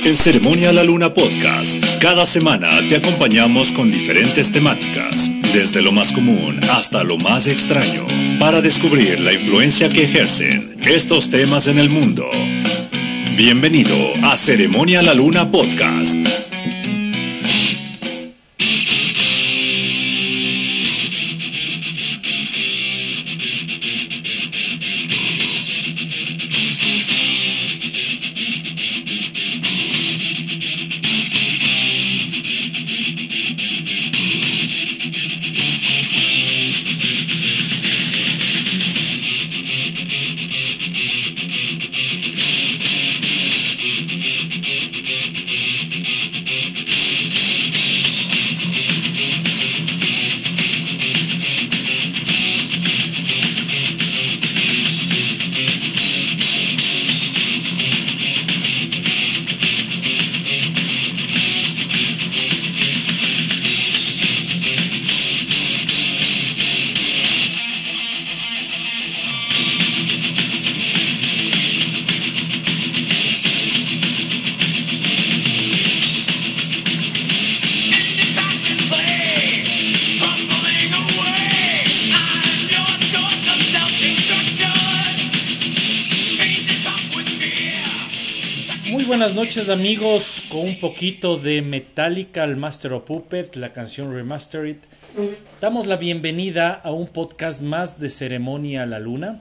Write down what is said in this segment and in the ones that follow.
En Ceremonia La Luna Podcast, cada semana te acompañamos con diferentes temáticas, desde lo más común hasta lo más extraño, para descubrir la influencia que ejercen estos temas en el mundo. Bienvenido a Ceremonia La Luna Podcast. Buenas noches amigos, con un poquito de Metallica al Master of Puppet, la canción Remastered. Damos la bienvenida a un podcast más de Ceremonia a la Luna.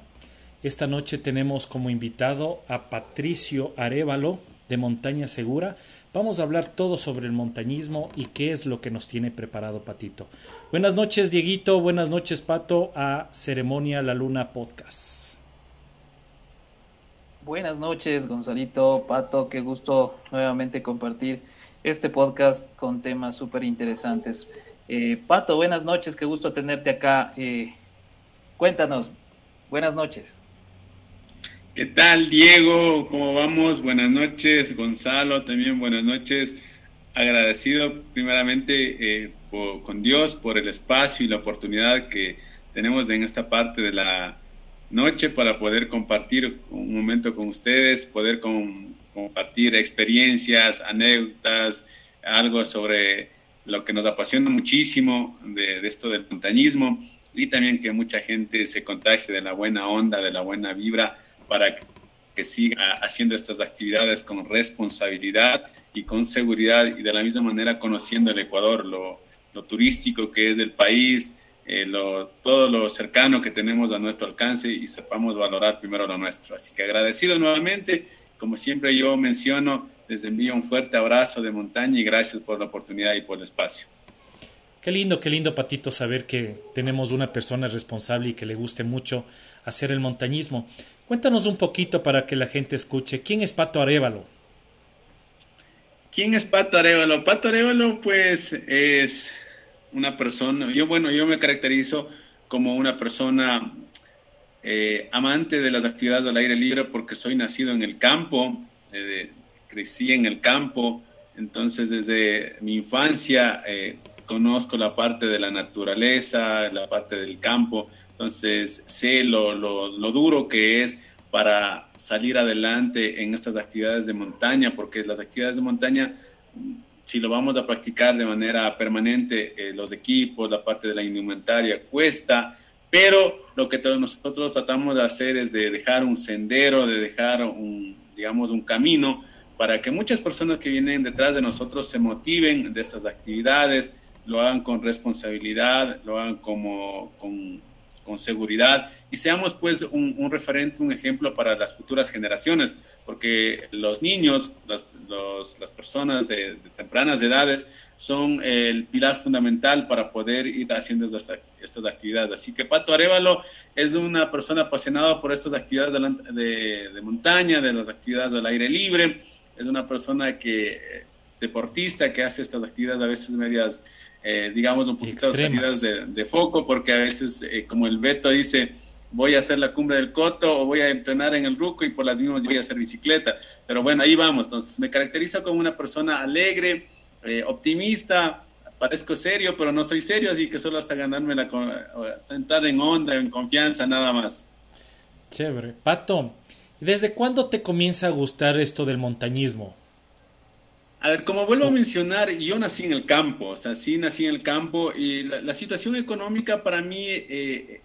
Esta noche tenemos como invitado a Patricio Arevalo de Montaña Segura. Vamos a hablar todo sobre el montañismo y qué es lo que nos tiene preparado Patito. Buenas noches Dieguito, buenas noches Pato a Ceremonia a la Luna Podcast. Buenas noches, Gonzalito, Pato, qué gusto nuevamente compartir este podcast con temas súper interesantes. Eh, Pato, buenas noches, qué gusto tenerte acá. Eh, cuéntanos, buenas noches. ¿Qué tal, Diego? ¿Cómo vamos? Buenas noches, Gonzalo, también buenas noches. Agradecido primeramente eh, con Dios por el espacio y la oportunidad que tenemos en esta parte de la noche para poder compartir un momento con ustedes, poder compartir experiencias, anécdotas, algo sobre lo que nos apasiona muchísimo de, esto del montañismo y también que mucha gente se contagie de la buena onda, de la buena vibra para que siga haciendo estas actividades con responsabilidad y con seguridad y de la misma manera conociendo el Ecuador, lo, lo turístico que es del país, eh, lo, todo lo cercano que tenemos a nuestro alcance y sepamos valorar primero lo nuestro. Así que agradecido nuevamente, como siempre yo menciono, les envío un fuerte abrazo de montaña y gracias por la oportunidad y por el espacio. Qué lindo, qué lindo, Patito, saber que tenemos una persona responsable y que le guste mucho hacer el montañismo. Cuéntanos un poquito para que la gente escuche. ¿Quién es Pato Arevalo? ¿Quién es Pato Arevalo? Pato Arevalo, pues, es una persona, yo bueno, yo me caracterizo como una persona eh, amante de las actividades del aire libre porque soy nacido en el campo, eh, crecí en el campo, entonces desde mi infancia eh, conozco la parte de la naturaleza, la parte del campo, entonces sé lo, lo, lo duro que es para salir adelante en estas actividades de montaña, porque las actividades de montaña si lo vamos a practicar de manera permanente, eh, los equipos, la parte de la indumentaria cuesta, pero lo que nosotros tratamos de hacer es de dejar un sendero, de dejar un, digamos, un camino para que muchas personas que vienen detrás de nosotros se motiven de estas actividades, lo hagan con responsabilidad, lo hagan como, con, con seguridad y seamos pues un, referente, un ejemplo para las futuras generaciones, porque los niños, las, las personas de, tempranas edades son el pilar fundamental para poder ir haciendo estas, estas actividades. Así que Pato Arevalo es una persona apasionada por estas actividades de, de, montaña, de las actividades del aire libre, es una persona que deportista que hace estas actividades a veces medias eh, digamos, un poquito salidas de, de, foco, porque a veces, eh, como el Beto dice, voy a hacer la cumbre del Coto o voy a entrenar en el Ruco y por las mismas voy a hacer bicicleta. Pero bueno, ahí vamos. Entonces, me caracterizo como una persona alegre, eh, optimista, parezco serio, pero no soy serio, así que solo hasta ganarme la, hasta entrar en onda, en confianza, nada más. Chévere. Pato, ¿desde cuándo te comienza a gustar esto del montañismo? A ver, como vuelvo a mencionar, yo nací en el campo, o sea, sí nací en el campo y la, situación económica para mí, eh,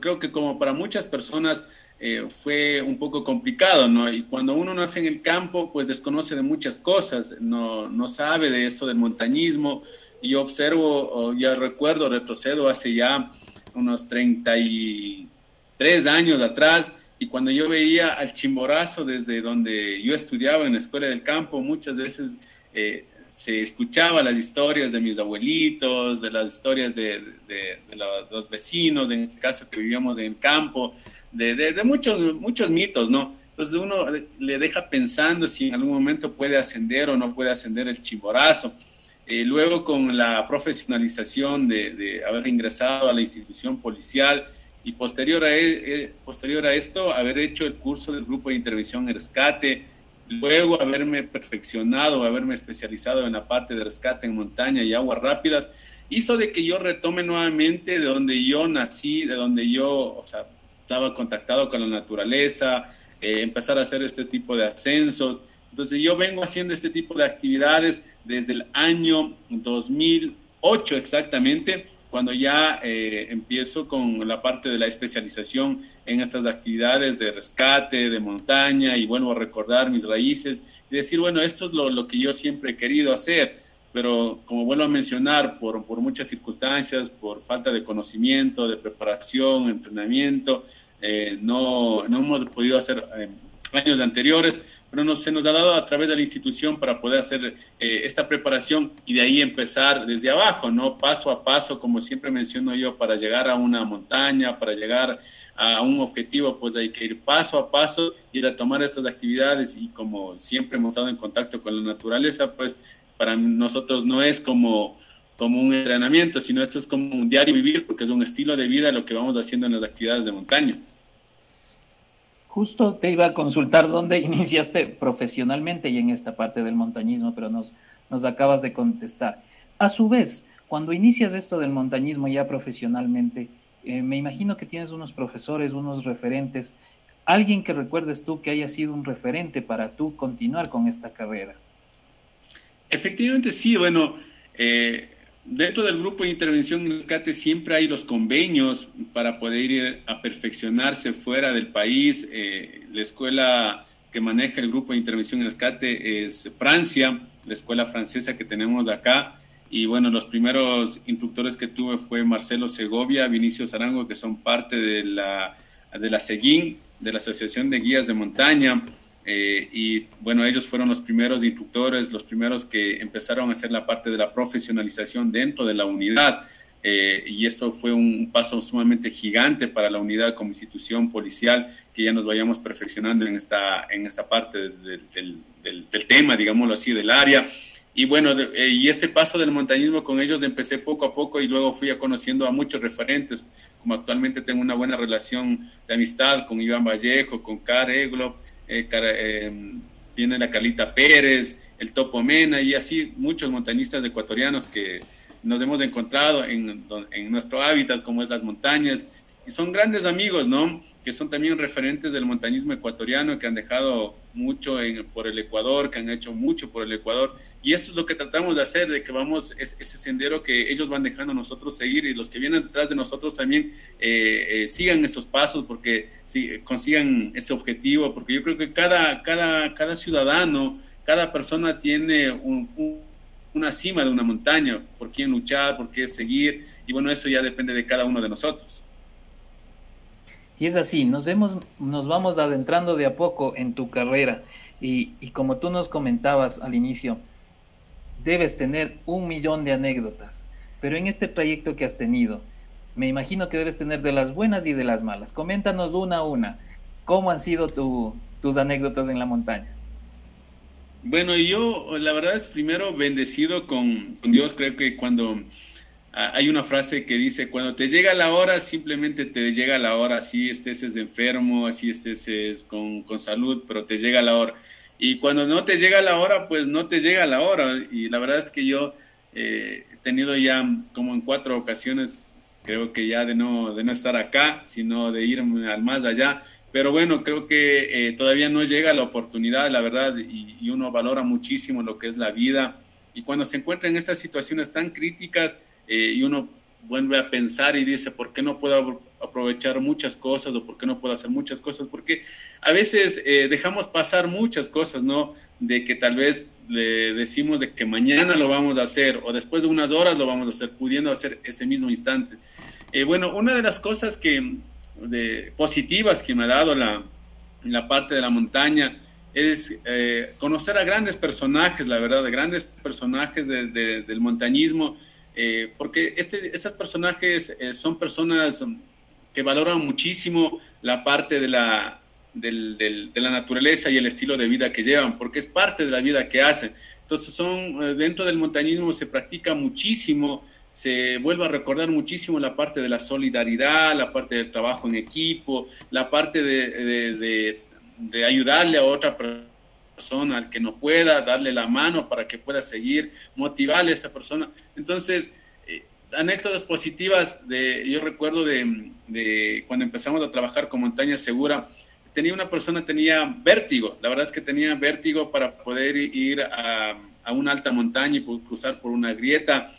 creo que como para muchas personas eh, fue un poco complicado, ¿no? Y cuando uno nace en el campo, pues desconoce de muchas cosas, no, no sabe de eso del montañismo. Y yo observo, o ya recuerdo, retrocedo hace ya unos 33 años atrás, y cuando yo veía al chimborazo desde donde yo estudiaba en la escuela del campo, muchas veces eh, se escuchaba las historias de mis abuelitos, de las historias de, los, vecinos, en este caso que vivíamos en el campo, de, muchos, muchos mitos, ¿no? Entonces uno le deja pensando si en algún momento puede ascender o no puede ascender el chimborazo. Eh, luego con la profesionalización de, haber ingresado a la institución policial, y posterior a, eh, posterior a esto haber hecho el curso del grupo de intervención en rescate, luego haberme perfeccionado, haberme especializado en la parte de rescate en montaña y aguas rápidas, hizo de que yo retome nuevamente de donde yo nací, de donde yo o sea, estaba contactado con la naturaleza, eh, empezar a hacer este tipo de ascensos. Entonces yo vengo haciendo este tipo de actividades desde el año 2008 exactamente, cuando ya eh, empiezo con la parte de la especialización en estas actividades de rescate, de montaña, y vuelvo a recordar mis raíces y decir, bueno, esto es lo, que yo siempre he querido hacer, pero como vuelvo a mencionar, por, por muchas circunstancias, por falta de conocimiento, de preparación, entrenamiento, eh, no, no hemos podido hacer eh, años anteriores, pero nos, se nos ha dado a través de la institución para poder hacer eh, esta preparación y de ahí empezar desde abajo, ¿no? Paso a paso, como siempre menciono yo, para llegar a una montaña, para llegar a un objetivo, pues hay que ir paso a paso, ir a tomar estas actividades y como siempre hemos estado en contacto con la naturaleza, pues para nosotros no es como como un entrenamiento, sino esto es como un diario vivir, porque es un estilo de vida lo que vamos haciendo en las actividades de montaña. Justo te iba a consultar dónde iniciaste profesionalmente y en esta parte del montañismo, pero nos, nos acabas de contestar. A su vez, cuando inicias esto del montañismo ya profesionalmente, eh, me imagino que tienes unos profesores, unos referentes, alguien que recuerdes tú que haya sido un referente para tú continuar con esta carrera. Efectivamente, sí, bueno, eh, Dentro del grupo de intervención y rescate siempre hay los convenios para poder ir a perfeccionarse fuera del país. Eh, la escuela que maneja el grupo de intervención y rescate es Francia, la escuela francesa que tenemos acá. Y bueno, los primeros instructores que tuve fue Marcelo Segovia, Vinicio Zarango, que son parte de la, de la SEGIN, de la Asociación de Guías de Montaña. Eh, y bueno, ellos fueron los primeros instructores, los primeros que empezaron a hacer la parte de la profesionalización dentro de la unidad. Eh, y eso fue un paso sumamente gigante para la unidad como institución policial, que ya nos vayamos perfeccionando en esta, en esta parte del, del, del, tema, digámoslo así, del área. Y bueno, eh, y este paso del montañismo con ellos empecé poco a poco y luego fui a conociendo a muchos referentes, como actualmente tengo una buena relación de amistad con Iván Vallejo, con Car Eglo, eh, eh, viene la Calita Pérez, el Topo Mena y así muchos montañistas ecuatorianos que nos hemos encontrado en, en nuestro hábitat como es las montañas y son grandes amigos, ¿no? Que son también referentes del montañismo ecuatoriano, que han dejado mucho por el Ecuador, que han hecho mucho por el Ecuador. Y eso es lo que tratamos de hacer, de que vamos, ese sendero que ellos van dejando nosotros seguir y los que vienen detrás de nosotros también eh, eh, sigan esos pasos porque si, consigan ese objetivo, porque yo creo que cada, cada, cada ciudadano, cada persona tiene una cima de una montaña, por quién luchar, por qué seguir, y bueno, eso ya depende de cada uno de nosotros. Y es así, nos, hemos, nos vamos adentrando de a poco en tu carrera y, y como tú nos comentabas al inicio, debes tener un millón de anécdotas, pero en este trayecto que has tenido, me imagino que debes tener de las buenas y de las malas. Coméntanos una a una, ¿cómo han sido tu, tus anécdotas en la montaña? Bueno, yo la verdad es primero bendecido con, Dios, creo que cuando hay una frase que dice, cuando te llega la hora, simplemente te llega la hora, así estés enfermo, así estés con, con salud, pero te llega la hora. Y cuando no te llega la hora, pues no te llega la hora. Y la verdad es que yo eh, he tenido ya como en cuatro ocasiones, creo que ya de no, de no estar acá, sino de irme al más allá, pero bueno, creo que eh, todavía no llega la oportunidad, la verdad, y, y, uno valora muchísimo lo que es la vida. Y cuando se encuentra en estas situaciones tan críticas eh, y uno vuelve a pensar y dice, ¿por qué no puedo aprovechar muchas cosas o por qué no puedo hacer muchas cosas? Porque a veces eh, dejamos pasar muchas cosas, ¿no? De que tal vez le decimos de que mañana lo vamos a hacer o después de unas horas lo vamos a hacer, pudiendo hacer ese mismo instante. Eh, bueno, una de las cosas que, de, positivas que me ha dado la, la parte de la montaña es eh, conocer a grandes personajes, la verdad, de grandes personajes de, de, del montañismo eh, porque este, estos personajes eh, son personas que valoran muchísimo la parte de la, del, del, de la naturaleza y el estilo de vida que llevan, porque es parte de la vida que hacen. Entonces son, eh, dentro del montañismo se practica muchísimo, se vuelve a recordar muchísimo la parte de la solidaridad, la parte del trabajo en equipo, la parte de, de, de, de ayudarle a otra persona persona, al que no pueda, darle la mano para que pueda seguir, motivarle a esa persona. Entonces, eh, anécdotas positivas, de, yo recuerdo de, de, cuando empezamos a trabajar con Montaña Segura, tenía una persona, tenía vértigo, la verdad es que tenía vértigo para poder ir a, a una alta montaña y cruzar por una grieta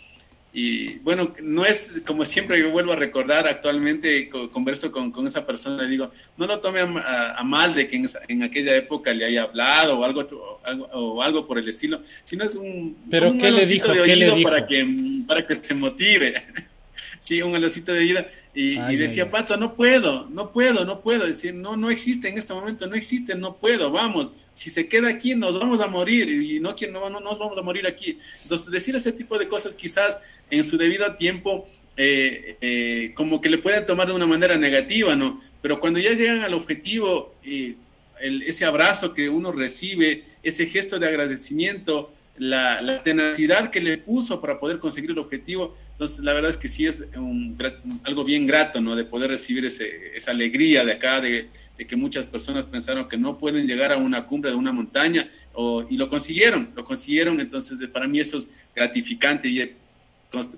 y bueno, no es como siempre yo vuelvo a recordar, actualmente converso con, con esa persona y digo, no lo tome a, a, mal de que en, en, aquella época le haya hablado o algo, o algo, o algo por el estilo, sino es un... ¿Pero un qué le dijo? ¿Qué le dijo? Para que, para que se motive. sí, un alocito de vida. Y, ay, y decía, ay, Pato, no puedo, no puedo, no puedo. Decir, no, no existe en este momento, no existe, no puedo, vamos. Si se queda aquí, nos vamos a morir y no, no, no nos vamos a morir aquí. Entonces, decir ese tipo de cosas quizás en su debido tiempo eh, eh, como que le pueden tomar de una manera negativa, ¿no? Pero cuando ya llegan al objetivo, eh, el, ese abrazo que uno recibe, ese gesto de agradecimiento, la, la, tenacidad que le puso para poder conseguir el objetivo, entonces la verdad es que sí es un, algo bien grato, ¿no? De poder recibir ese, esa alegría de acá, de, de, que muchas personas pensaron que no pueden llegar a una cumbre de una montaña o, y lo consiguieron, lo consiguieron, entonces para mí eso es gratificante y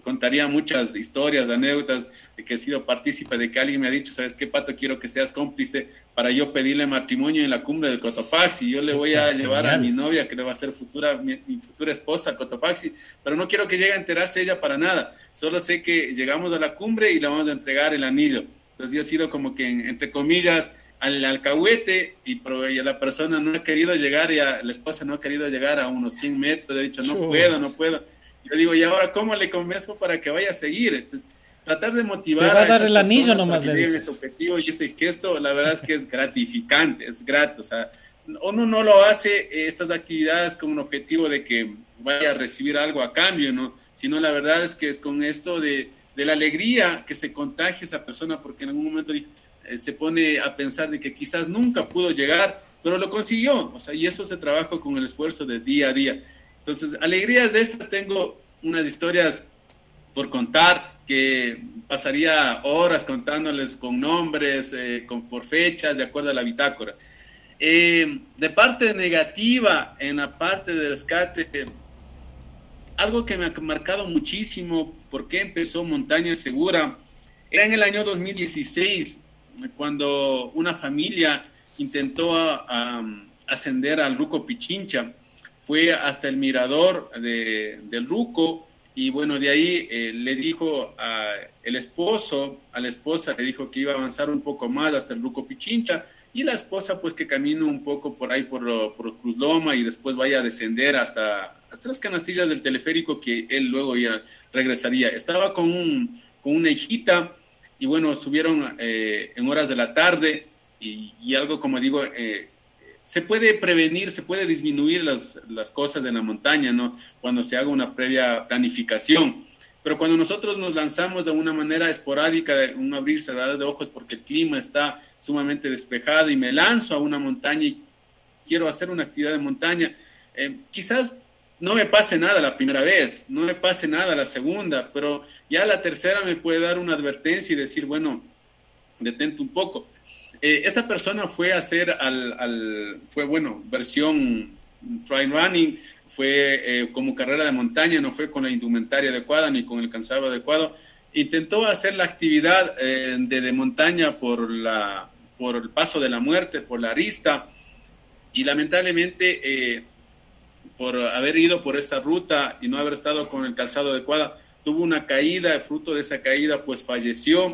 contaría muchas historias, anécdotas de que he sido partícipe, de que alguien me ha dicho, ¿sabes qué, Pato? Quiero que seas cómplice para yo pedirle matrimonio en la cumbre del Cotopaxi. Yo le voy a llevar a mi novia, que le va a ser futura, mi, mi futura esposa Cotopaxi, pero no quiero que llegue a enterarse ella para nada. Solo sé que llegamos a la cumbre y le vamos a entregar el anillo. Entonces yo he sido como que, entre comillas, al alcahuete y, y la persona no ha querido llegar, y a, la esposa no ha querido llegar a unos 100 metros, he dicho, no puedo, no puedo yo digo, ¿y ahora cómo le convenzo para que vaya a seguir? Entonces, tratar de motivar Te va a, dar el anillo nomás le dices. ese objetivo y ese gesto, la verdad es que es gratificante, es grato, o sea, uno no lo hace eh, estas actividades con un objetivo de que vaya a recibir algo a cambio, ¿no? Sino la verdad es que es con esto de, de la alegría que se contagia esa persona, porque en algún momento eh, se pone a pensar de que quizás nunca pudo llegar, pero lo consiguió, o sea, y eso se trabaja con el esfuerzo de día a día. Entonces, alegrías de estas tengo unas historias por contar que pasaría horas contándoles con nombres, eh, con, por fechas, de acuerdo a la bitácora. Eh, de parte negativa, en la parte de rescate, algo que me ha marcado muchísimo, porque empezó Montaña Segura, era en el año 2016, cuando una familia intentó a, a, ascender al Ruco Pichincha fue hasta el mirador de, del Ruco y bueno, de ahí eh, le dijo a el esposo, a la esposa le dijo que iba a avanzar un poco más hasta el Ruco Pichincha y la esposa pues que camine un poco por ahí por, por Cruz Loma y después vaya a descender hasta, hasta las canastillas del teleférico que él luego ya regresaría. Estaba con, un, con una hijita y bueno, subieron eh, en horas de la tarde y, algo como digo, eh, se puede prevenir, se puede disminuir las, las cosas en la montaña, ¿no? Cuando se haga una previa planificación. Pero cuando nosotros nos lanzamos de una manera esporádica, de un abrir cerrar de ojos porque el clima está sumamente despejado y me lanzo a una montaña y quiero hacer una actividad de montaña, eh, quizás no me pase nada la primera vez, no me pase nada la segunda, pero ya la tercera me puede dar una advertencia y decir, bueno, detente un poco. Eh, esta persona fue a hacer al, al, fue bueno, versión try running, fue eh, como carrera de montaña, no fue con la indumentaria adecuada ni con el cansado adecuado. Intentó hacer la actividad eh, de, de, montaña por la, por el paso de la muerte, por la arista, y lamentablemente por haber ido por esta ruta y no haber estado con el calzado adecuado, tuvo una caída, fruto de esa caída pues falleció.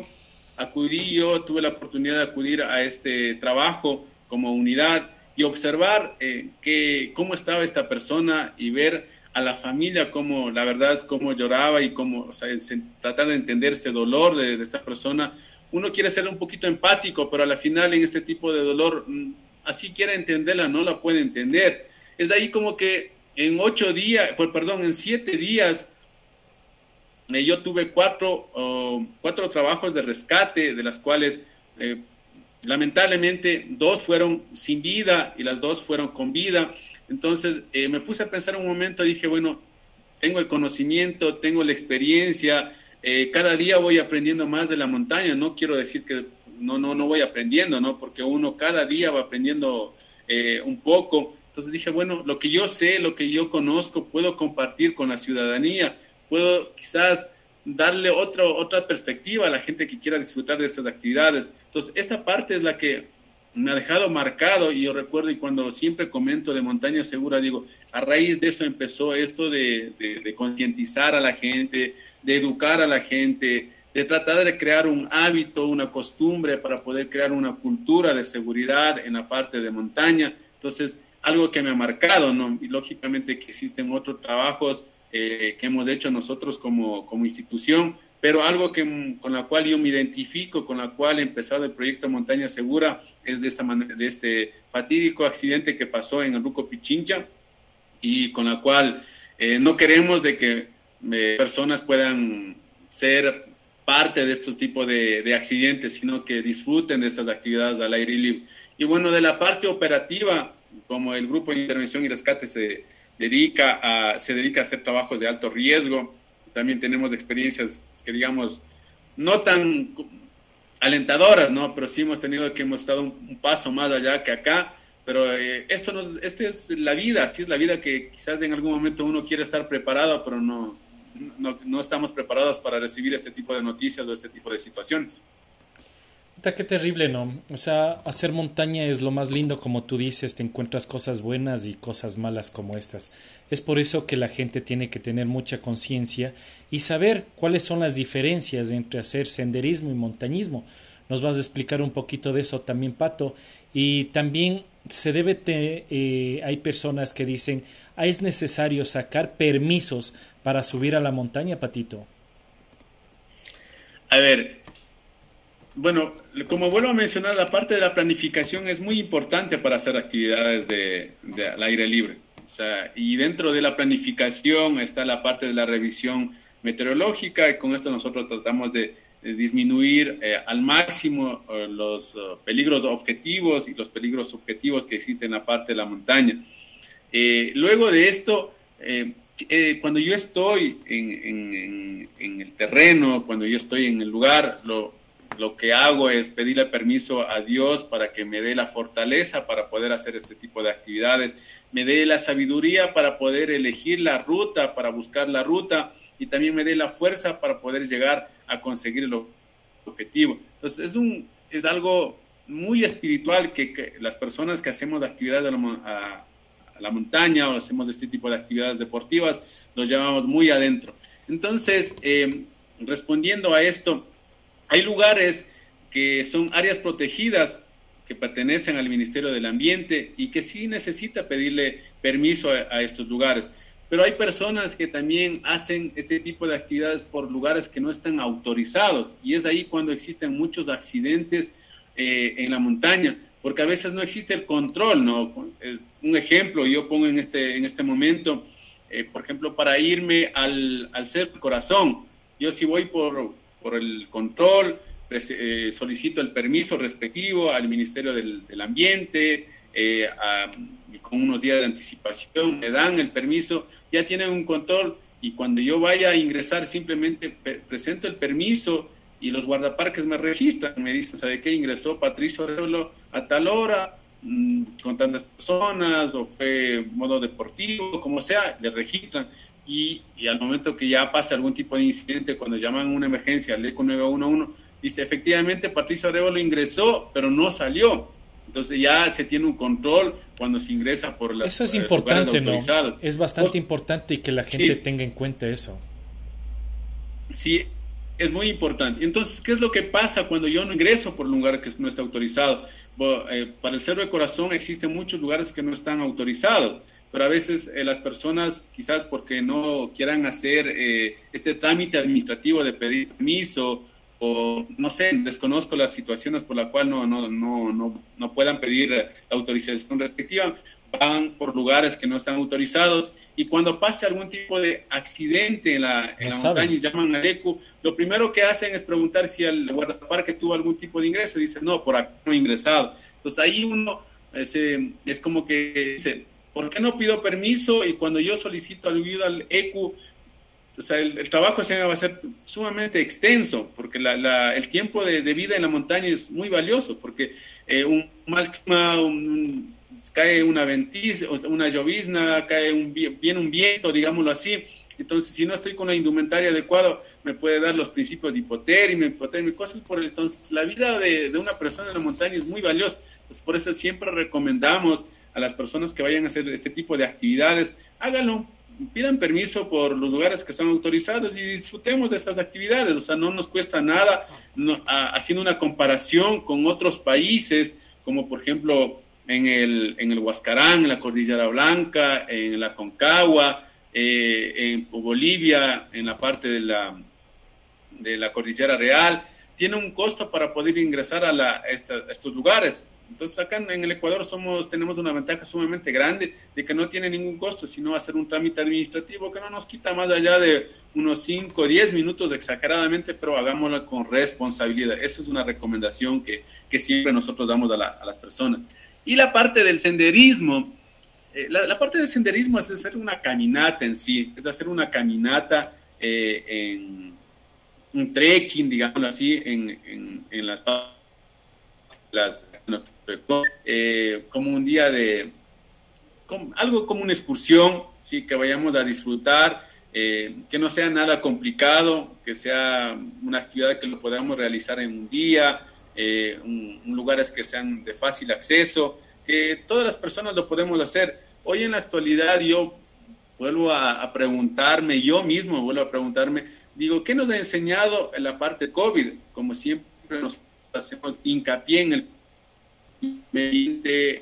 Acudí yo, tuve la oportunidad de acudir a este trabajo como unidad y observar eh, que, cómo estaba esta persona y ver a la familia cómo, la verdad, cómo lloraba y cómo, o sea, tratar de entender este dolor de, de, esta persona. Uno quiere ser un poquito empático, pero a la final en este tipo de dolor, mm, así quiere entenderla, no la puede entender. Es ahí como que en ocho días, pues, perdón, en siete días, eh, yo tuve cuatro, oh, cuatro trabajos de rescate, de las cuales eh, lamentablemente dos fueron sin vida y las dos fueron con vida. Entonces eh, me puse a pensar un momento, dije, bueno, tengo el conocimiento, tengo la experiencia, eh, cada día voy aprendiendo más de la montaña, no quiero decir que no, no, no voy aprendiendo, ¿no? Porque uno cada día va aprendiendo eh, un poco. Entonces dije, bueno, lo que yo sé, lo que yo conozco, puedo compartir con la ciudadanía, puedo quizás darle otro, otra perspectiva a la gente que quiera disfrutar de estas actividades. Entonces, esta parte es la que me ha dejado marcado y yo recuerdo y cuando siempre comento de montaña segura, digo, a raíz de eso empezó esto de, de, de concientizar a la gente, de educar a la gente, de tratar de crear un hábito, una costumbre para poder crear una cultura de seguridad en la parte de montaña. Entonces, algo que me ha marcado, ¿no? Y lógicamente que existen otros trabajos eh, que hemos hecho nosotros como, como institución, pero algo que, con la cual yo me identifico, con la cual he empezado el proyecto Montaña Segura, es de, esta manera, de este fatídico accidente que pasó en el Ruco Pichincha y con la cual eh, no queremos de que eh, personas puedan ser parte de estos tipos de, de, accidentes, sino que disfruten de estas actividades al aire libre. Y bueno, de la parte operativa, como el Grupo de Intervención y Rescate se dedica a, se dedica a hacer trabajos de alto riesgo, también tenemos experiencias que digamos no tan alentadoras, ¿no? Pero sí hemos tenido que hemos estado un, paso más allá que acá. Pero eh, esto nos, este es la vida, así es la vida que quizás en algún momento uno quiere estar preparado, pero no, no, no estamos preparados para recibir este tipo de noticias o este tipo de situaciones. Qué terrible, ¿no? O sea, hacer montaña es lo más lindo, como tú dices, te encuentras cosas buenas y cosas malas como estas. Es por eso que la gente tiene que tener mucha conciencia y saber cuáles son las diferencias entre hacer senderismo y montañismo. Nos vas a explicar un poquito de eso también, Pato. Y también se debe, te, eh, hay personas que dicen, ah, es necesario sacar permisos para subir a la montaña, Patito. A ver, bueno, como vuelvo a mencionar, la parte de la planificación es muy importante para hacer actividades de, al aire libre. O sea, y dentro de la planificación está la parte de la revisión meteorológica y con esto nosotros tratamos de, disminuir eh, al máximo eh, los uh, peligros objetivos y los peligros subjetivos que existen en la parte de la montaña. Eh, luego de esto, cuando yo estoy en, el terreno, cuando yo estoy en el lugar, lo, lo que hago es pedirle permiso a Dios para que me dé la fortaleza para poder hacer este tipo de actividades, me dé la sabiduría para poder elegir la ruta, para buscar la ruta y también me dé la fuerza para poder llegar a conseguir el objetivo. Entonces es, un, es algo muy espiritual que, que las personas que hacemos actividades a la, a, la montaña o hacemos este tipo de actividades deportivas, los llevamos muy adentro. Entonces, eh, respondiendo a esto, hay lugares que son áreas protegidas que pertenecen al Ministerio del Ambiente y que sí necesita pedirle permiso a, a, estos lugares. Pero hay personas que también hacen este tipo de actividades por lugares que no están autorizados y es ahí cuando existen muchos accidentes eh, en la montaña, porque a veces no existe el control, ¿no? Eh, un ejemplo, yo pongo en este, en este momento, eh, por ejemplo, para irme al, al Cerro Corazón, yo si voy por, por el control, eh, solicito el permiso respectivo al Ministerio del, Ambiente, eh, a, con unos días de anticipación, me dan el permiso, ya tienen un control y cuando yo vaya a ingresar simplemente presento el permiso y los guardaparques me registran, me dicen, ¿sabe qué? Ingresó Patricio Arevalo a tal hora, mmm, con tantas personas, o fue modo deportivo, como sea, le registran y, y, al momento que ya pasa algún tipo de incidente, cuando llaman una emergencia al ECO 911, dice, efectivamente, Patricio Arevalo ingresó, pero no salió. Entonces ya se tiene un control cuando se ingresa por las Eso es importante, ¿no? Es bastante pues, importante y que la gente tenga en cuenta eso. Sí, es muy importante. Entonces, ¿qué es lo que pasa cuando yo no ingreso por un lugar que no está autorizado? Eh, para el cerro de corazón existen muchos lugares que no están autorizados, pero a veces eh, las personas, quizás porque no quieran hacer eh, este trámite administrativo de pedir permiso o no sé, desconozco las situaciones por las cuales no, no, no, no, no puedan pedir la autorización respectiva, van por lugares que no están autorizados y cuando pase algún tipo de accidente en la, en la montaña y llaman al ECU, lo primero que hacen es preguntar si el guardaparque tuvo algún tipo de ingreso. Dice, no, por aquí no he ingresado. Entonces ahí uno es, es como que dice, ¿por qué no pido permiso? Y cuando yo solicito ayuda al ECU, o sea, el, trabajo se va a ser sumamente extenso, porque la, el tiempo de, de, vida en la montaña es muy valioso, porque eh, un mal clima, un, cae una ventiz, una llovizna, cae un, viene un viento, digámoslo así. Entonces, si no estoy con la indumentaria adecuada, me puede dar los principios de hipotermia, hipotermia, cosas por el entonces. La vida de, de, una persona en la montaña es muy valiosa. Pues por eso siempre recomendamos a las personas que vayan a hacer este tipo de actividades, háganlo, pidan permiso por los lugares que son autorizados y disfrutemos de estas actividades. O sea, no nos cuesta nada haciendo una comparación con otros países, como por ejemplo en el, en el Huascarán, en la Cordillera Blanca, en la Concagua, eh, en Bolivia, en la parte de la, de la Cordillera Real. Tiene un costo para poder ingresar a, la, estos lugares. Entonces acá en el Ecuador somos, tenemos una ventaja sumamente grande de que no tiene ningún costo, sino hacer un trámite administrativo que no nos quita más allá de unos 5 o 10 minutos exageradamente, pero hagámoslo con responsabilidad. Esa es una recomendación que, que siempre nosotros damos a, las personas. Y la parte del senderismo, eh, la, parte del senderismo es hacer una caminata en sí, es hacer una caminata eh, en un trekking, digámoslo así, en, en, las eh, como un día de, algo como una excursión, sí, que vayamos a disfrutar, que no sea nada complicado, que sea una actividad que lo podamos realizar en un día, eh, un, lugares que sean de fácil acceso, que todas las personas lo podemos hacer. Hoy en la actualidad yo vuelvo a, preguntarme, yo mismo vuelvo a preguntarme, digo, ¿qué nos ha enseñado en la parte COVID? Como siempre nos hacemos hincapié en el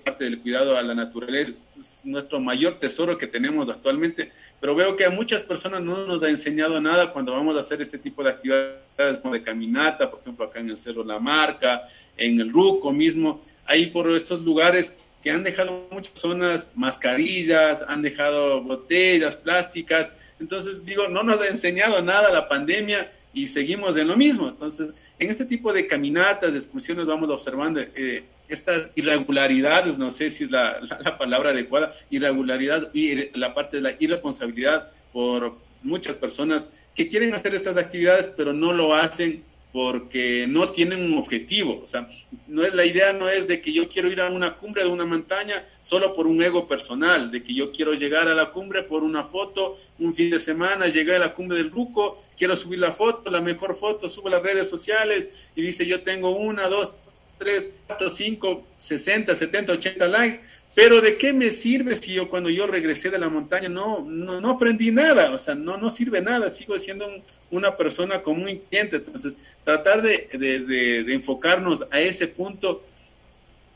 parte del cuidado a la naturaleza, es nuestro mayor tesoro que tenemos actualmente, pero veo que a muchas personas no nos ha enseñado nada cuando vamos a hacer este tipo de actividades como de caminata, por ejemplo acá en el Cerro La Marca, en el Ruco mismo, ahí por estos lugares que han dejado muchas zonas mascarillas, han dejado botellas plásticas, entonces digo, no nos ha enseñado nada la pandemia y seguimos en lo mismo. Entonces, en este tipo de caminatas, de excursiones, vamos observando eh, estas irregularidades, no sé si es la, palabra adecuada, irregularidad y la parte de la irresponsabilidad por muchas personas que quieren hacer estas actividades, pero no lo hacen porque no tienen un objetivo. O sea, no es, la idea no es de que yo quiero ir a una cumbre de una montaña solo por un ego personal, de que yo quiero llegar a la cumbre por una foto, un fin de semana, llegar a la cumbre del Ruco, quiero subir la foto, la mejor foto, subo las redes sociales y dice yo tengo una, dos, tres, cuatro, cinco, sesenta, setenta, ochenta likes, pero ¿de qué me sirve si yo cuando yo regresé de la montaña no, no, no aprendí nada? O sea, no, no sirve nada, sigo siendo una persona común y cliente. Entonces, tratar de, de, de, enfocarnos a ese punto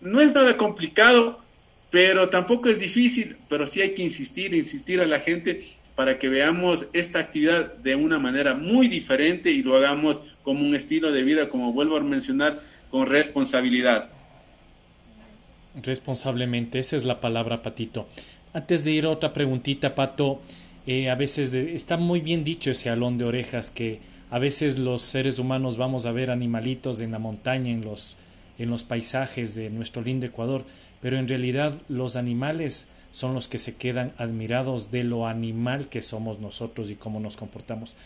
no es nada complicado, pero tampoco es difícil, pero sí hay que insistir, insistir a la gente para que veamos esta actividad de una manera muy diferente y lo hagamos como un estilo de vida, como vuelvo a mencionar, con responsabilidad. Responsablemente, esa es la palabra, Patito. Antes de ir a otra preguntita, Pato, eh, a veces está muy bien dicho ese alón de orejas que a veces los seres humanos vamos a ver animalitos en la montaña, en los, en los paisajes de nuestro lindo Ecuador, pero en realidad los animales son los que se quedan admirados de lo animal que somos nosotros y cómo nos comportamos.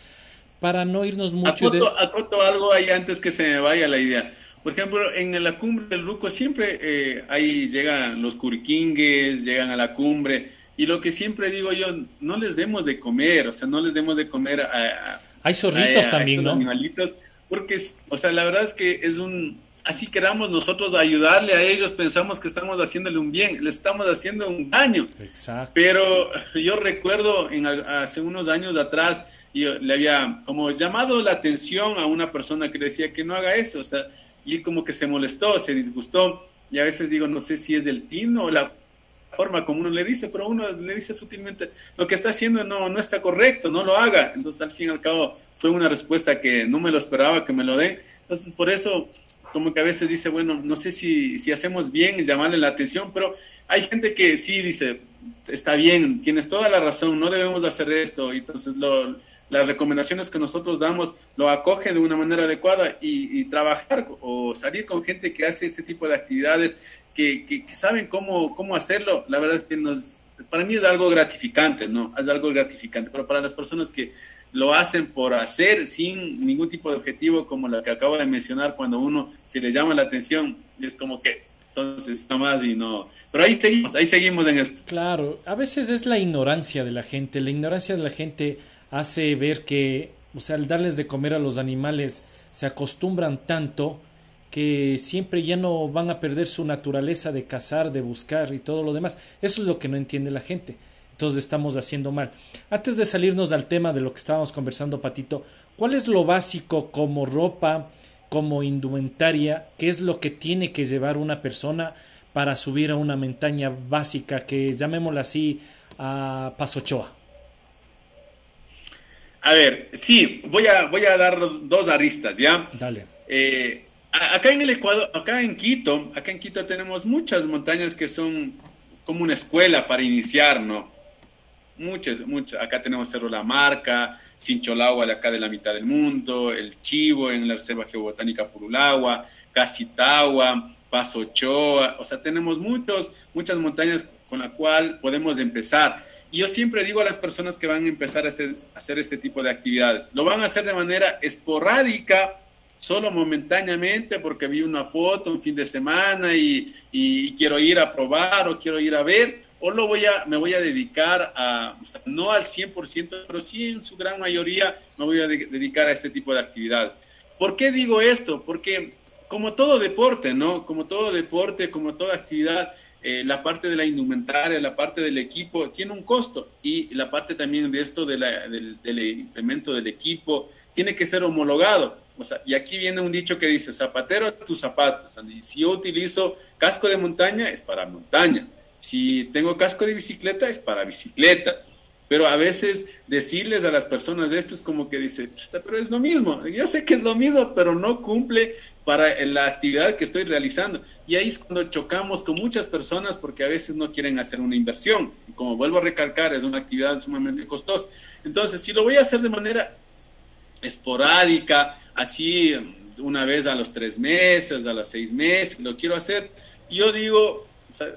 Para no irnos mucho acoto, de... acoto algo ahí antes que se me vaya la idea. Por ejemplo, en la cumbre del Ruco siempre eh, ahí llegan los curiquingues, llegan a la cumbre, y lo que siempre digo yo, no les demos de comer, o sea, no les demos de comer a... Hay zorritos también, ¿no? Animalitos. porque, o sea, la verdad es que es un, así queramos nosotros ayudarle a ellos, pensamos que estamos haciéndole un bien, les estamos haciendo un daño. Exacto. Pero yo recuerdo en, hace unos años atrás, yo le había como llamado la atención a una persona que decía que no haga eso, o sea, y como que se molestó, se disgustó, y a veces digo, no sé si es del tino o la forma como uno le dice, pero uno le dice sutilmente, lo que está haciendo no, no está correcto, no lo haga. Entonces, al fin y al cabo, fue una respuesta que no me lo esperaba que me lo den. Entonces, por eso, como que a veces dice, bueno, no sé si, si hacemos bien llamarle la atención, pero hay gente que sí dice, está bien, tienes toda la razón, no debemos hacer esto. Y entonces, lo, las recomendaciones que nosotros damos lo acoge de una manera adecuada y, trabajar o salir con gente que hace este tipo de actividades, que, que, saben cómo, cómo hacerlo, la verdad es que nos, para mí es algo gratificante, ¿no? Es algo gratificante, pero para las personas que lo hacen por hacer sin ningún tipo de objetivo, como la que acabo de mencionar, cuando uno se le llama la atención, es como que entonces está más y no. Pero ahí seguimos, ahí seguimos en esto. Claro, a veces es la ignorancia de la gente, la ignorancia de la gente hace ver que, o sea, al darles de comer a los animales se acostumbran tanto que siempre ya no van a perder su naturaleza de cazar, de buscar y todo lo demás. Eso es lo que no entiende la gente. Entonces estamos haciendo mal. Antes de salirnos al tema de lo que estábamos conversando, Patito, ¿cuál es lo básico como ropa, como indumentaria? ¿Qué es lo que tiene que llevar una persona para subir a una montaña básica que llamémosla así a Pasochoa? A ver, sí, voy a, voy a dar dos aristas, ¿ya? Dale. Eh, acá en el Ecuador, acá en Quito, acá en Quito tenemos muchas montañas que son como una escuela para iniciar, ¿no? Muchas, muchas. Acá tenemos Cerro La Marca, Sincholagua de acá de la mitad del mundo, El Chivo en la Reserva Geobotánica Purulagua, Casitagua, Paso Ochoa, o sea, tenemos muchos, muchas montañas con la cual podemos empezar. Y yo siempre digo a las personas que van a empezar a hacer, hacer este tipo de actividades, lo van a hacer de manera esporádica, solo momentáneamente, porque vi una foto un fin de semana y, quiero ir a probar o quiero ir a ver, o lo voy a, me voy a dedicar a, no al 100%, pero sí en su gran mayoría me voy a dedicar a este tipo de actividades. ¿Por qué digo esto? Porque como todo deporte, ¿no? Como todo deporte, como toda actividad, eh, la parte de la indumentaria, la parte del equipo, tiene un costo y la parte también de esto del, del, implemento del equipo tiene que ser homologado. O sea, y aquí viene un dicho que dice, zapatero tus zapatos. si yo utilizo casco de montaña, es para montaña. Si tengo casco de bicicleta, es para bicicleta. Pero a veces decirles a las personas de esto es como que dice, pero es lo mismo. Yo sé que es lo mismo, pero no cumple para la actividad que estoy realizando. Y ahí es cuando chocamos con muchas personas porque a veces no quieren hacer una inversión. Como vuelvo a recalcar, es una actividad sumamente costosa. Entonces, si lo voy a hacer de manera esporádica, así una vez a los tres meses, a los seis meses, lo quiero hacer, yo digo,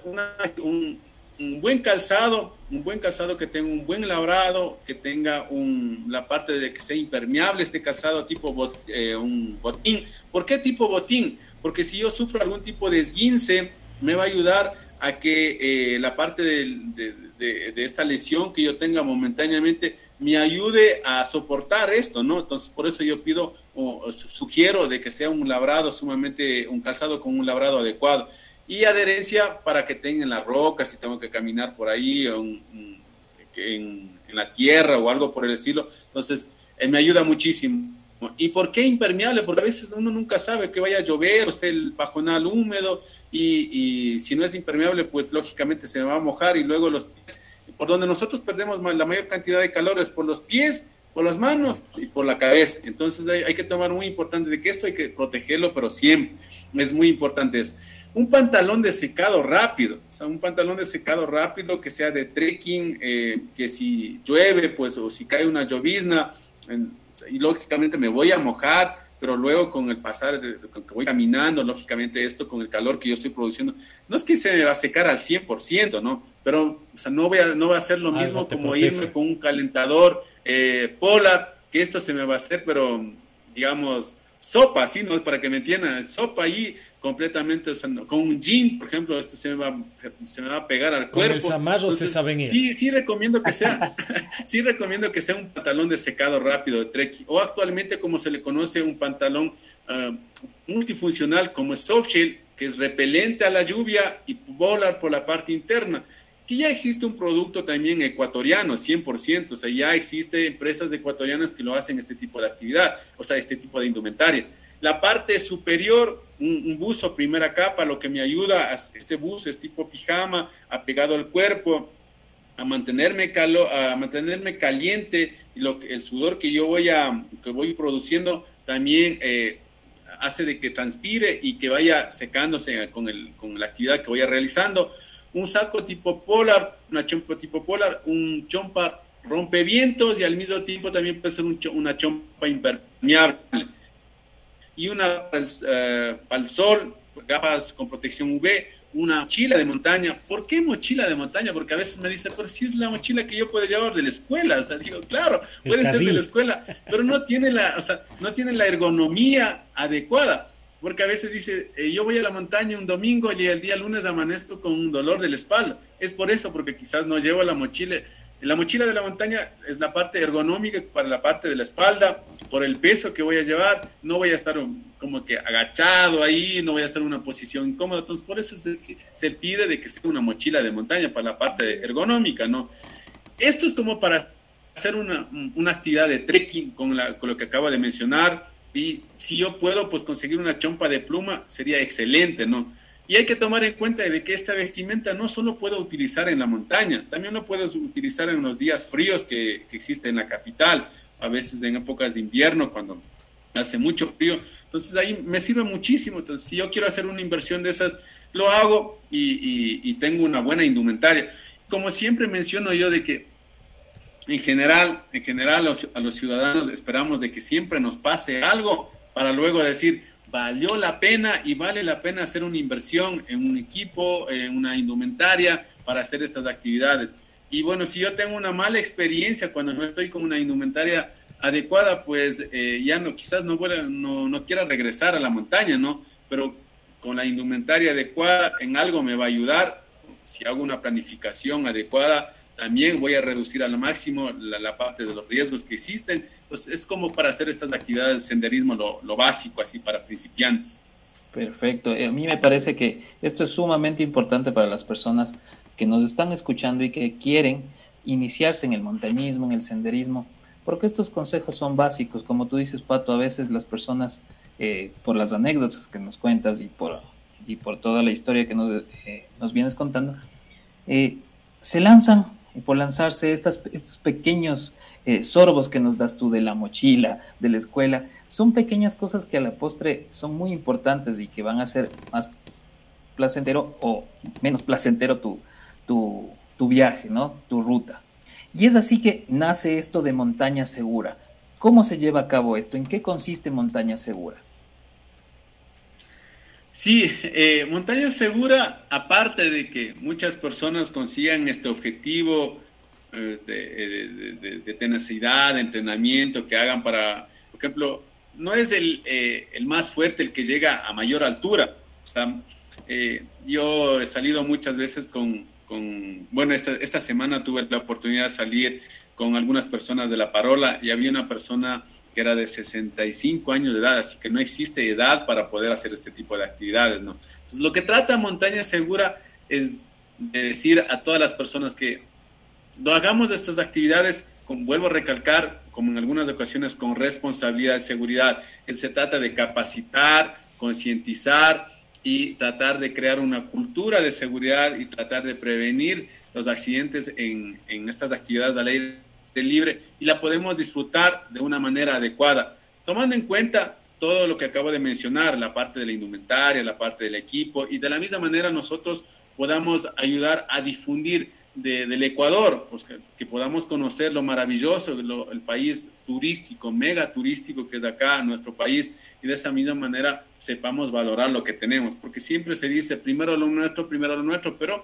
un, un buen calzado, un buen calzado que tenga un buen labrado, que tenga un, la parte de que sea impermeable este calzado tipo eh, un botín. ¿Por qué tipo botín? Porque si yo sufro algún tipo de esguince, me va a ayudar a que eh, la parte de, de, esta lesión que yo tenga momentáneamente me ayude a soportar esto, ¿no? Entonces, por eso yo pido o sugiero de que sea un labrado sumamente, un calzado con un labrado adecuado y adherencia para que tengan las rocas si tengo que caminar por ahí en, en, la tierra o algo por el estilo. Entonces, eh, me ayuda muchísimo. ¿Y por qué impermeable? Porque a veces uno nunca sabe que vaya a llover, o esté el pajonal húmedo, y, y, si no es impermeable, pues lógicamente se va a mojar y luego los pies, por donde nosotros perdemos la mayor cantidad de calor es por los pies, por las manos y por la cabeza. Entonces hay, hay que tomar muy importante de que esto hay que protegerlo, pero siempre es muy importante eso un pantalón de secado rápido, o sea, un pantalón de secado rápido que sea de trekking, eh, que si llueve, pues, o si cae una llovizna, y lógicamente me voy a mojar, pero luego con el pasar, con que voy caminando, lógicamente esto con el calor que yo estoy produciendo, no es que se me va a secar al 100%, ¿no? Pero, o sea, no voy a, no va a ser lo mismo como irme con un calentador eh, polar, que esto se me va a hacer, pero, digamos, sopa, ¿sí? ¿no? Para que me entiendan, sopa ahí completamente, con un jean, por ejemplo, este se me va, se me va a pegar al cuerpo. Con el zamarro se saben ir. Sí, sí recomiendo que sea, sí recomiendo que sea un pantalón de secado rápido de trekking, o actualmente como se le conoce un pantalón ah, multifuncional como softshell, que es repelente a la lluvia y volar por la parte interna. Que ya existe un producto también ecuatoriano, 100%, o sea, ya existe empresas ecuatorianas que lo hacen este tipo de actividad, o sea, este tipo de indumentaria. La parte superior, un, buzo primera capa, lo que me ayuda, a, este buzo es tipo pijama, apegado al cuerpo, a mantenerme, calo, a mantenerme caliente y lo, el sudor que yo voy, a, que voy produciendo también eh, hace de que transpire y que vaya secándose con, el, con la actividad que voy realizando. Un saco tipo polar, una chompa tipo polar, un chompa rompevientos y al mismo tiempo también puede ser una chompa impermeable y una para el, eh, sol, gafas con protección UV, una mochila de montaña. ¿Por qué mochila de montaña? Porque a veces me dicen, pero si es la mochila que yo puedo llevar de la escuela. O sea, digo, claro, puede ser de la escuela, pero no tiene la, o sea, no tiene la ergonomía adecuada. Porque a veces dice, eh, yo voy a la montaña un domingo y el día lunes amanezco con un dolor de la espalda. Es por eso, porque quizás no llevo la mochila la mochila de la montaña es la parte ergonómica para la parte de la espalda, por el peso que voy a llevar, no voy a estar como que agachado ahí, no voy a estar en una posición incómoda, entonces por eso se, pide de que sea una mochila de montaña para la parte ergonómica, ¿no? Esto es como para hacer una, actividad de trekking con, con lo que acabo de mencionar y si yo puedo pues conseguir una chompa de pluma sería excelente, ¿no? Y hay que tomar en cuenta de que esta vestimenta no solo puedo utilizar en la montaña, también lo puedo utilizar en los días fríos que, que existen en la capital, a veces en épocas de invierno cuando hace mucho frío. Entonces ahí me sirve muchísimo. Entonces si yo quiero hacer una inversión de esas, lo hago y, y, tengo una buena indumentaria. Como siempre menciono yo de que en general, en general a los ciudadanos esperamos de que siempre nos pase algo para luego decir, valió la pena y vale la pena hacer una inversión en un equipo, en una indumentaria para hacer estas actividades. Y bueno, si yo tengo una mala experiencia cuando no estoy con una indumentaria adecuada, pues eh, ya no, quizás no, no, no quiera regresar a la montaña, ¿no? Pero con la indumentaria adecuada en algo me va a ayudar. Si hago una planificación adecuada, también voy a reducir al máximo la, parte de los riesgos que existen. Pues es como para hacer estas actividades de senderismo lo, básico, así para principiantes. Perfecto. Eh, a mí me parece que esto es sumamente importante para las personas que nos están escuchando y que quieren iniciarse en el montañismo, en el senderismo, porque estos consejos son básicos. Como tú dices, Pato, a veces las personas, eh, por las anécdotas que nos cuentas y por, y por toda la historia que nos, eh, nos vienes contando, se lanzan por lanzarse estos pequeños eh, sorbos que nos das tú de la mochila, de la escuela, son pequeñas cosas que a la postre son muy importantes y que van a hacer más placentero o menos placentero tu, tu, tu viaje, ¿no? Tu ruta. Y es así que nace esto de montaña segura. ¿Cómo se lleva a cabo esto? ¿En qué consiste montaña segura? Sí, eh, montaña segura, aparte de que muchas personas consigan este objetivo eh, de, tenacidad, de entrenamiento que hagan para, por ejemplo, no es el, eh, el más fuerte el que llega a mayor altura. yo he salido muchas veces con, con bueno, esta, esta semana tuve la oportunidad de salir con algunas personas de la parola y había una persona que era de 65 años de edad, así que no existe edad para poder hacer este tipo de actividades, ¿no? Entonces, lo que trata Montaña Segura es de decir a todas las personas que lo hagamos estas actividades, con, vuelvo a recalcar, como en algunas ocasiones, con responsabilidad y seguridad. Se trata de capacitar, concientizar y tratar de crear una cultura de seguridad y tratar de prevenir los accidentes en, en estas actividades de aire libre y la podemos disfrutar de una manera adecuada, tomando en cuenta todo lo que acabo de mencionar, la parte de la indumentaria, la parte del equipo y de la misma manera nosotros podamos ayudar a difundir del Ecuador, pues que, podamos conocer lo maravilloso, el país turístico, mega turístico que es acá, nuestro país, y de esa misma manera sepamos valorar lo que tenemos, porque siempre se dice primero lo nuestro, primero lo nuestro, pero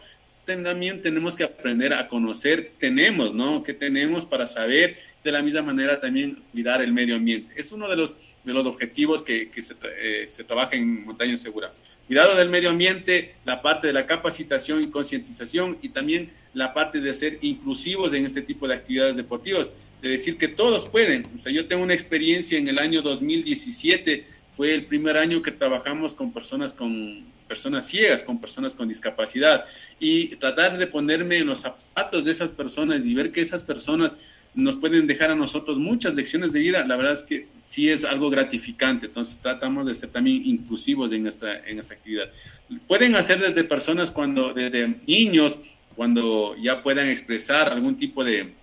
también tenemos que aprender a conocer tenemos, ¿no? ¿Qué tenemos para saber de la misma manera también cuidar el medio ambiente? Es uno de los, de los objetivos que, que se, eh, se, trabaja en Montaña Segura. cuidado del medio ambiente, la parte de la capacitación y concientización y también la parte de ser inclusivos en este tipo de actividades deportivas, de decir que todos pueden. O sea, yo tengo una experiencia en el año 2017, fue el primer año que trabajamos con personas con personas ciegas, con personas con discapacidad. Y tratar de ponerme en los zapatos de esas personas y ver que esas personas nos pueden dejar a nosotros muchas lecciones de vida, la verdad es que sí es algo gratificante, entonces tratamos de ser también inclusivos en esta, en esta actividad. Pueden hacer desde personas cuando, desde niños, cuando ya puedan expresar algún tipo de,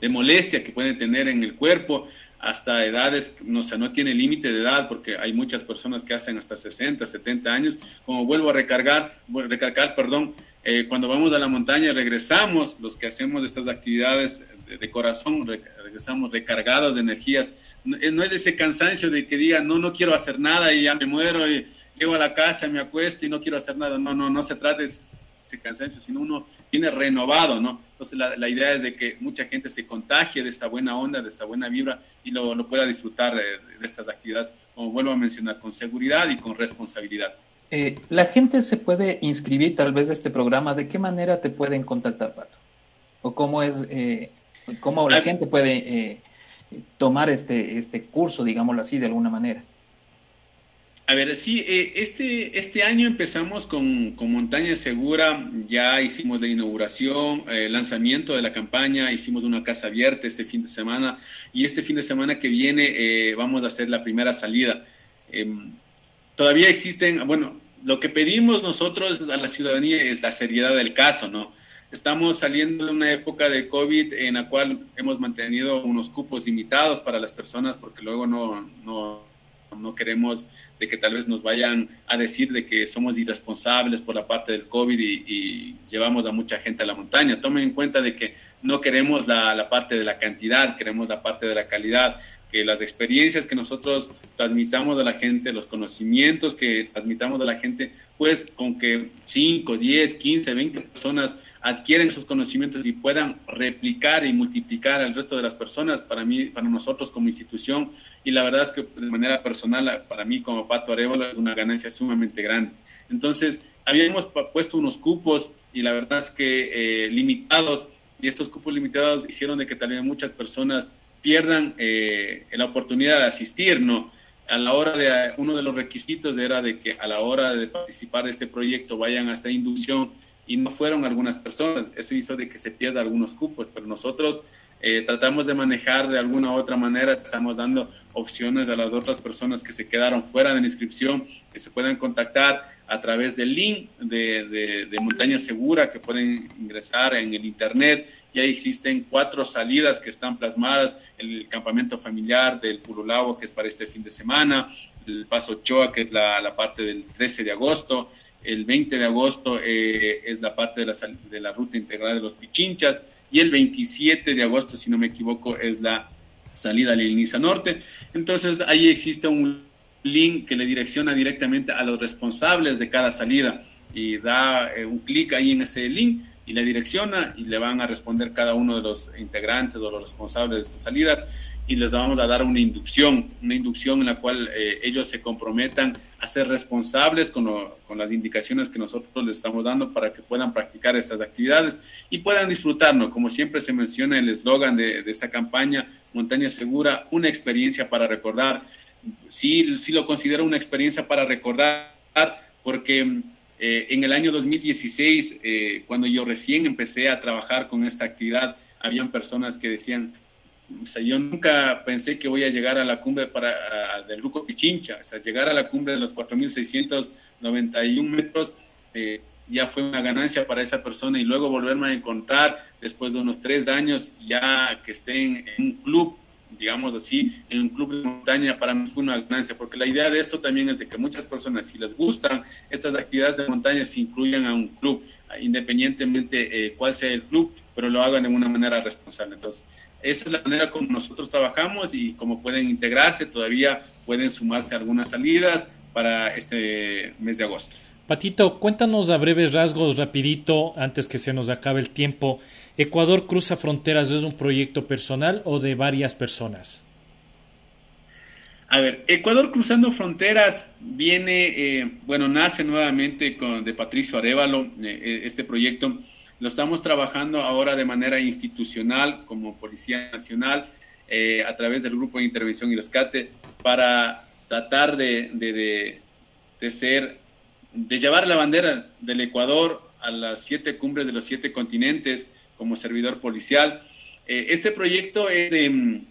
de molestia que pueden tener en el cuerpo, hasta edades, no, sé, no tiene límite de edad, porque hay muchas personas que hacen hasta 60, 70 años, como vuelvo a recargar, recargar, perdón, eh, cuando vamos a la montaña regresamos, los que hacemos estas actividades de, corazón, regresamos recargados de energías. Eh, no, es ese cansancio de que diga, no, no quiero hacer nada y ya me muero y llego a la casa, me acuesto y no quiero hacer nada. No, no, no se trata de ese cansancio, sino uno viene renovado, ¿no? Entonces la, la, idea es de que mucha gente se contagie de esta buena onda, de esta buena vibra y lo, lo pueda disfrutar de, de estas actividades, como vuelvo a mencionar, con seguridad y con responsabilidad. Eh, la gente se puede inscribir tal vez a este programa. ¿De qué manera te pueden contactar, Pato? ¿O cómo es eh, cómo la gente puede eh, tomar este, este curso, digámoslo así, de alguna manera. A ver, sí, eh, este, este año empezamos con, con, Montaña Segura, ya hicimos la inauguración, el lanzamiento de la campaña, hicimos una casa abierta este fin de semana y este fin de semana que viene eh, vamos a hacer la primera salida. Em, todavía existen, bueno, lo que pedimos nosotros a la ciudadanía es la seriedad del caso, ¿no? Estamos saliendo de una época de COVID en la cual hemos mantenido unos cupos limitados para las personas porque luego no, no, no queremos de que tal vez nos vayan a decir de que somos irresponsables por la parte del COVID y, llevamos a mucha gente a la montaña. Tomen en cuenta de que no queremos la, la, parte de la cantidad, queremos la parte de la calidad, que las experiencias que nosotros transmitamos a la gente, los conocimientos que transmitamos a la gente, pues con que 5, 10, 15, 20 personas adquieren esos conocimientos y puedan replicar y multiplicar al resto de las personas, para mí, para nosotros como institución, y la verdad es que de manera personal, para mí como Pato Arevalo es una ganancia sumamente grande. Entonces, habíamos puesto unos cupos y la verdad es que eh, limitados, y estos cupos limitados hicieron de que también muchas personas pierdan eh, la oportunidad de asistir, ¿no? A la hora de, uno de los requisitos era de que a la hora de participar de este proyecto vayan hasta inducción y no fueron algunas personas. Eso hizo de que se pierda algunos cupos, pero nosotros eh, tratamos de manejar de alguna u otra manera, estamos dando opciones a las otras personas que se quedaron fuera de la inscripción, que se puedan contactar a través del link de, de, Montaña Segura, que pueden ingresar en el Internet. Ya existen cuatro salidas que están plasmadas, el campamento familiar del Purulao, que es para este fin de semana, el Paso Choa, que es la, la parte del 13 de agosto, el 20 de agosto eh, es la parte de la, de la ruta integral de los Pichinchas y el 27 de agosto, si no me equivoco, es la salida a la Iliniza Norte. Entonces ahí existe un link que le direcciona directamente a los responsables de cada salida y da eh, un clic ahí en ese link y le direcciona y le van a responder cada uno de los integrantes o los responsables de esta salida y les vamos a dar una inducción, una inducción en la cual eh, ellos se comprometan a ser responsables con, lo, con, las indicaciones que nosotros les estamos dando para que puedan practicar estas actividades y puedan disfrutarnos. Como siempre se menciona el eslogan de, de, esta campaña, Montaña Segura, una experiencia para recordar. Sí, sí lo considero una experiencia para recordar porque eh, en el año 2016, eh, cuando yo recién empecé a trabajar con esta actividad, habían personas que decían, o sea, yo nunca pensé que voy a llegar a la cumbre para, a, del Ruco Pichincha, o sea, llegar a la cumbre de los 4.691 metros eh, ya fue una ganancia para esa persona y luego volverme a encontrar después de unos tres años ya que esté en, en un club, digamos así, en un club de montaña, para mí fue una ganancia, porque la idea de esto también es de que muchas personas, si les gustan estas actividades de montaña, se incluyan a un club, independientemente eh, cuál sea el club, pero lo hagan de una manera responsable. Entonces, esa es la manera como nosotros trabajamos y como pueden integrarse, todavía pueden sumarse algunas salidas para este mes de agosto. Patito, cuéntanos a breves rasgos, rapidito, antes que se nos acabe el tiempo. ¿Ecuador Cruza Fronteras es un proyecto personal o de varias personas? A ver, Ecuador Cruzando Fronteras viene, eh, bueno, nace nuevamente con, de Patricio Arevalo, eh, eh, este proyecto. Lo estamos trabajando ahora de manera institucional como Policía Nacional a través del Grupo de Intervención y Rescate para tratar de, de, de, ser, de llevar la bandera del Ecuador a las siete cumbres de los siete continentes como servidor policial. este proyecto es de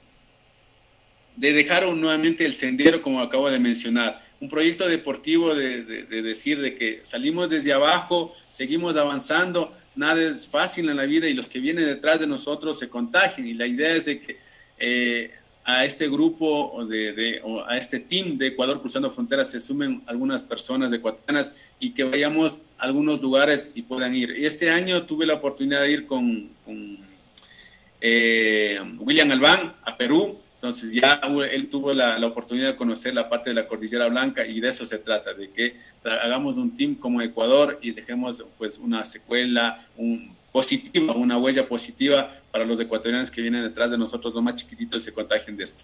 de dejar nuevamente el sendero, como acabo de mencionar. Un proyecto deportivo de, decir de que salimos desde abajo, seguimos avanzando, nada es fácil en la vida y los que vienen detrás de nosotros se contagien. Y la idea es de que eh, a este grupo o, de, a este team de Ecuador Cruzando Fronteras se sumen algunas personas ecuatorianas y que vayamos a algunos lugares y puedan ir. Este año tuve la oportunidad de ir con, eh, William Albán a Perú entonces ya él tuvo la, oportunidad de conocer la parte de la Cordillera Blanca y de eso se trata, de que hagamos un team como Ecuador y dejemos pues una secuela un, positiva, una huella positiva para los ecuatorianos que vienen detrás de nosotros, los más chiquititos, y se contagien de esto.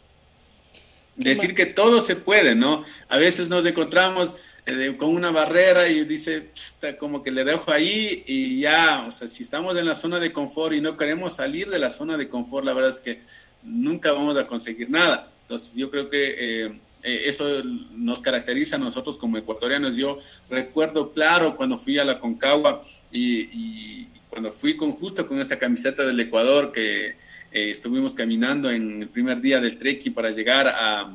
Decir que todo se puede, ¿no? A veces nos encontramos eh, con una barrera y dice, como que le dejo ahí y ya, o sea, si estamos en la zona de confort y no queremos salir de la zona de confort, la verdad es que nunca vamos a conseguir nada. Entonces yo creo que eh, eh, eso nos caracteriza a nosotros como ecuatorianos. Yo recuerdo claro cuando fui a la Concagua y, cuando fui con justo con esta camiseta del Ecuador que eh, estuvimos caminando en el primer día del trekking para llegar a,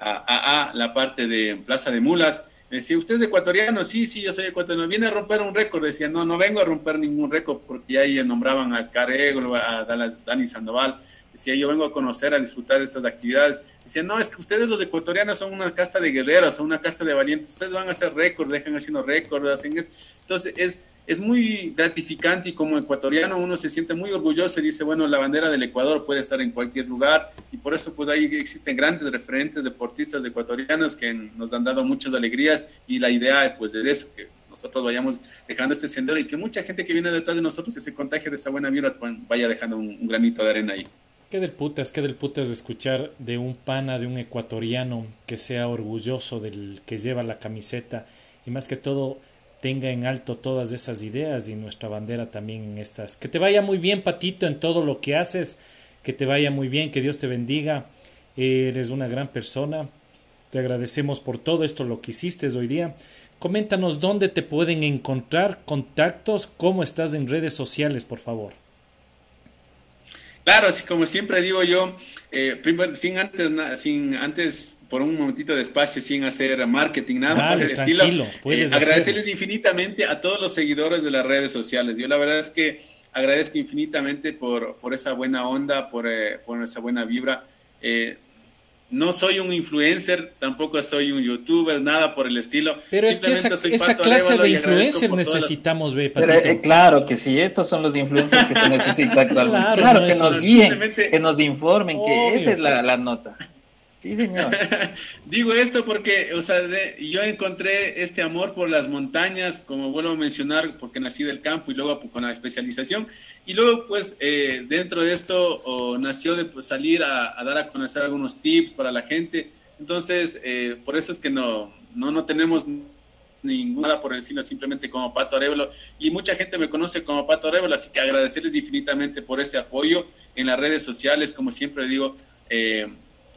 a, la parte de Plaza de Mulas. Me decía, ¿usted es ecuatoriano? Sí, sí, yo soy ecuatoriano. Viene a romper un récord. Decía, no, no vengo a romper ningún récord porque ahí nombraban a Careglo, a Dani Sandoval. Decía, yo vengo a conocer, a disfrutar de estas actividades. Decía, no, es que ustedes los ecuatorianos son una casta de guerreros, son una casta de valientes. Ustedes van a hacer récords, dejan haciendo récords, hacen esto. Entonces, es, es muy gratificante y como ecuatoriano uno se siente muy orgulloso y dice, bueno, la bandera del Ecuador puede estar en cualquier lugar y por eso pues ahí existen grandes referentes deportistas ecuatorianos que nos han dado muchas alegrías y la idea pues de eso, que nosotros vayamos dejando este sendero y que mucha gente que viene detrás de nosotros que se contagie de esa buena vibra pues, vaya dejando un granito de arena ahí. Qué del putas, qué del putas de escuchar de un pana, de un ecuatoriano que sea orgulloso del que lleva la camiseta y más que todo tenga en alto todas esas ideas y nuestra bandera también en estas. Que te vaya muy bien, Patito, en todo lo que haces, que te vaya muy bien, que Dios te bendiga. Eres una gran persona. Te agradecemos por todo esto, lo que hiciste hoy día. Coméntanos dónde te pueden encontrar, contactos, cómo estás en redes sociales, por favor. Claro, así como siempre digo yo, eh, primero, sin antes, sin antes por un momentito de espacio, sin hacer marketing, nada por el estilo. Eh, agradecerles infinitamente a todos los seguidores de las redes sociales. Yo la verdad es que agradezco infinitamente por, por esa buena onda, por, eh, por esa buena vibra. No soy un influencer, tampoco soy un youtuber, nada por el estilo. Pero es que esa, clase de influencers necesitamos, ve, eh, claro que sí, estos son los influencers que se necesitan actualmente. claro, que nos guíen, que nos informen, que esa es la, la nota. Sí, señor. Digo esto porque, o sea, yo encontré este amor por las montañas, como vuelvo a mencionar, porque nací del campo y luego con la especialización. Y luego, pues, eh, dentro de esto nació de pues, salir a, dar a conocer algunos tips para la gente. Entonces, eh, por eso es que no, no, no tenemos ninguna por estilo, simplemente como Pato Arevalo. Y mucha gente me conoce como Pato Arevalo, así que agradecerles infinitamente por ese apoyo en las redes sociales, como siempre digo. Eh,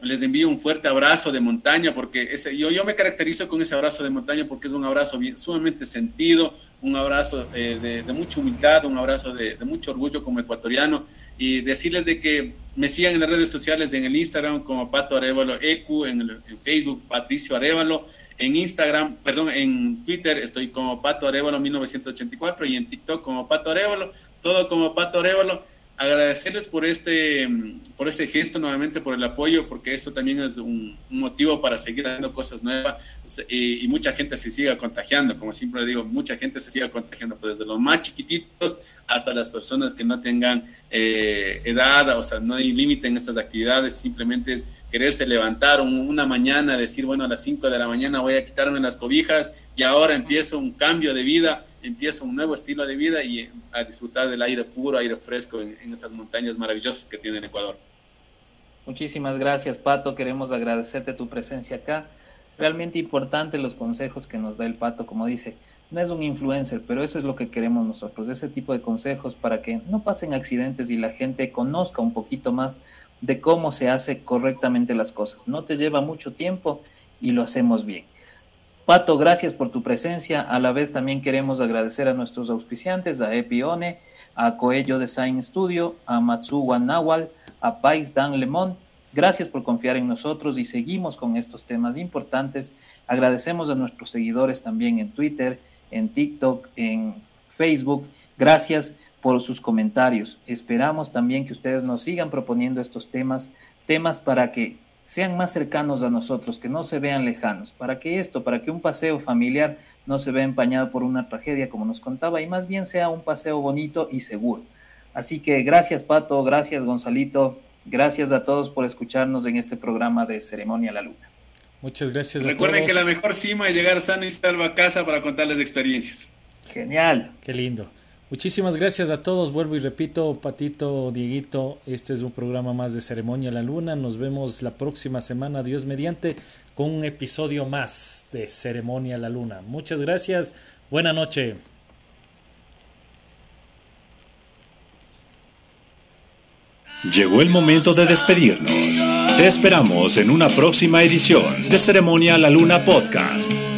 les envío un fuerte abrazo de montaña, porque ese, yo, yo me caracterizo con ese abrazo de montaña porque es un abrazo sumamente sentido, un abrazo eh, de, mucha humildad, un abrazo de, mucho orgullo como ecuatoriano. Y decirles de que me sigan en las redes sociales, en el Instagram como Pato Arevalo EQ, en, el, Facebook Patricio Arevalo, en Instagram, perdón, en Twitter estoy como Pato Arevalo 1984 y en TikTok como Pato Arevalo, todo como Pato Arevalo agradecerles por este, por este gesto nuevamente, por el apoyo, porque esto también es un, motivo para seguir haciendo cosas nuevas y, mucha gente se siga contagiando, como siempre digo, mucha gente se siga contagiando, pues desde los más chiquititos hasta las personas que no tengan eh, edad, o sea, no hay límite en estas actividades, simplemente es quererse levantar una mañana, decir, bueno, a las 5 de la mañana voy a quitarme las cobijas y ahora empiezo un cambio de vida empieza un nuevo estilo de vida y a disfrutar del aire puro, aire fresco en, estas montañas maravillosas que tiene Ecuador. Muchísimas gracias, Pato. Queremos agradecerte tu presencia acá. Realmente importante los consejos que nos da el Pato, como dice, no es un influencer, pero eso es lo que queremos nosotros, ese tipo de consejos para que no pasen accidentes y la gente conozca un poquito más de cómo se hace correctamente las cosas. No te lleva mucho tiempo y lo hacemos bien. Pato, gracias por tu presencia. A la vez también queremos agradecer a nuestros auspiciantes, a Epione, a Coello Design Studio, a Matsuwa Nawal, a Pais Dan Lemon. Gracias por confiar en nosotros y seguimos con estos temas importantes. Agradecemos a nuestros seguidores también en Twitter, en TikTok, en Facebook. Gracias por sus comentarios. Esperamos también que ustedes nos sigan proponiendo estos temas, temas para que sean más cercanos a nosotros, que no se vean lejanos, para que esto, para que un paseo familiar no se vea empañado por una tragedia como nos contaba y más bien sea un paseo bonito y seguro. Así que gracias Pato, gracias Gonzalito, gracias a todos por escucharnos en este programa de Ceremonia a la Luna. Muchas gracias. Recuerden que la mejor cima es llegar sano y salvo a casa para contarles experiencias. Genial. Qué lindo. Muchísimas gracias a todos. Vuelvo y repito, Patito, Dieguito, este es un programa más de Ceremonia la Luna. Nos vemos la próxima semana, Dios mediante, con un episodio más de Ceremonia la Luna. Muchas gracias. Buena noche. Llegó el momento de despedirnos. Te esperamos en una próxima edición de Ceremonia la Luna Podcast.